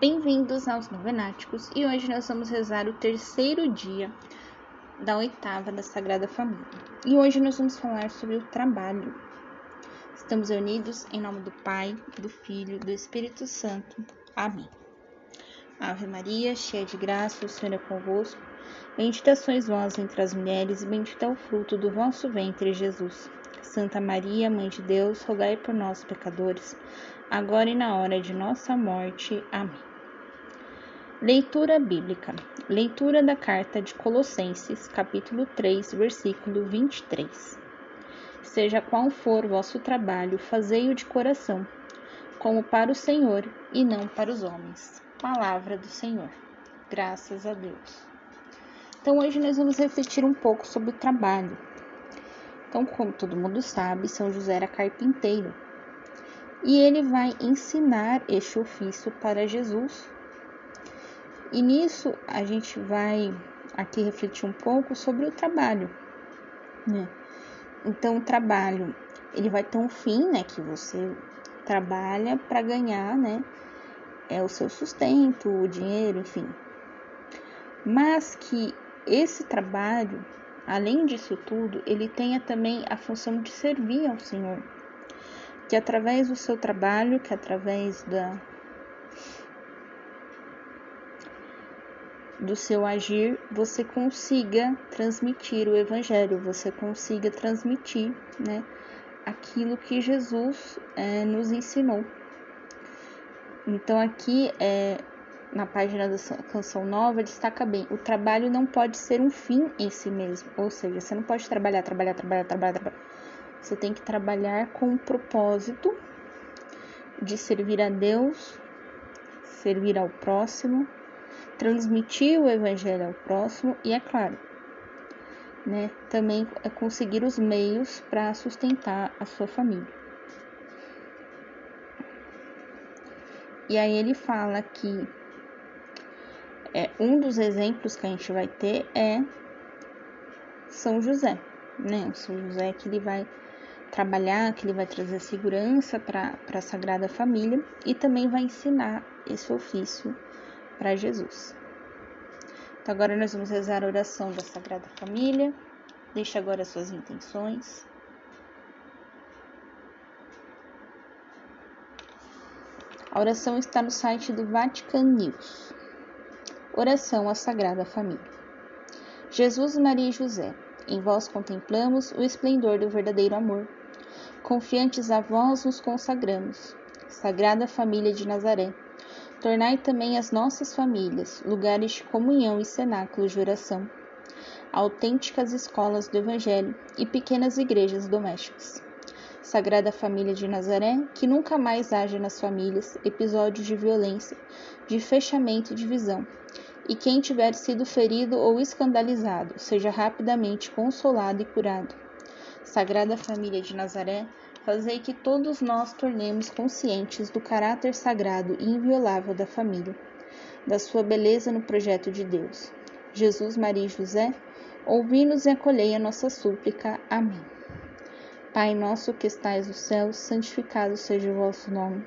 Bem-vindos aos Novenáticos e hoje nós vamos rezar o terceiro dia da oitava da Sagrada Família. E hoje nós vamos falar sobre o trabalho. Estamos unidos em nome do Pai, do Filho e do Espírito Santo. Amém. Ave Maria, cheia de graça, o Senhor é convosco. Bendita sois vós entre as mulheres, e bendito é o fruto do vosso ventre, Jesus. Santa Maria, Mãe de Deus, rogai por nós, pecadores, agora e na hora de nossa morte. Amém. Leitura bíblica. Leitura da carta de Colossenses, capítulo 3, versículo 23. Seja qual for vosso trabalho, fazei-o de coração, como para o Senhor e não para os homens. Palavra do Senhor. Graças a Deus. Então, hoje nós vamos refletir um pouco sobre o trabalho. Então, como todo mundo sabe, São José era carpinteiro e ele vai ensinar este ofício para Jesus e nisso a gente vai aqui refletir um pouco sobre o trabalho, né? Então o trabalho, ele vai ter um fim, né, que você trabalha para ganhar, né, é o seu sustento, o dinheiro, enfim. Mas que esse trabalho, além disso tudo, ele tenha também a função de servir ao Senhor. Que através do seu trabalho, que através da do seu agir você consiga transmitir o evangelho, você consiga transmitir, né, aquilo que Jesus é, nos ensinou. Então aqui é, na página da canção nova destaca bem: o trabalho não pode ser um fim em si mesmo, ou seja, você não pode trabalhar, trabalhar, trabalhar, trabalhar, trabalhar. Você tem que trabalhar com o propósito de servir a Deus, servir ao próximo transmitir o evangelho ao próximo e, é claro, né, também é conseguir os meios para sustentar a sua família. E aí ele fala que é, um dos exemplos que a gente vai ter é São José, né? O São José que ele vai trabalhar, que ele vai trazer segurança para a Sagrada Família e também vai ensinar esse ofício para Jesus. Então, agora nós vamos rezar a oração da Sagrada Família. Deixe agora suas intenções. A oração está no site do Vatican News. Oração à Sagrada Família. Jesus, Maria e José, em vós contemplamos o esplendor do verdadeiro amor. Confiantes a vós nos consagramos. Sagrada Família de Nazaré Tornai também as nossas famílias lugares de comunhão e cenáculos de oração, autênticas escolas do Evangelho e pequenas igrejas domésticas. Sagrada Família de Nazaré, que nunca mais haja nas famílias episódios de violência, de fechamento e divisão, e quem tiver sido ferido ou escandalizado seja rapidamente consolado e curado. Sagrada Família de Nazaré, fazei que todos nós tornemos conscientes do caráter sagrado e inviolável da família, da sua beleza no projeto de Deus. Jesus, Maria e José, ouvi-nos e acolhei a nossa súplica. Amém. Pai nosso que estais no céu, santificado seja o vosso nome.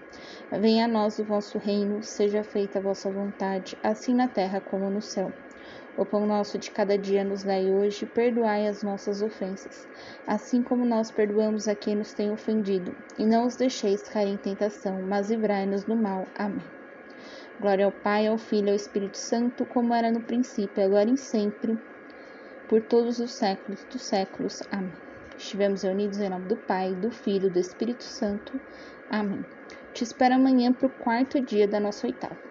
Venha a nós o vosso reino, seja feita a vossa vontade, assim na terra como no céu. O pão nosso de cada dia nos dai hoje, perdoai as nossas ofensas, assim como nós perdoamos a quem nos tem ofendido, e não os deixeis cair em tentação, mas livrai-nos do mal. Amém. Glória ao Pai, ao Filho e ao Espírito Santo, como era no princípio, agora e sempre, por todos os séculos dos séculos. Amém. Estivemos reunidos em nome do Pai, do Filho e do Espírito Santo. Amém. Te espero amanhã para o quarto dia da nossa oitava.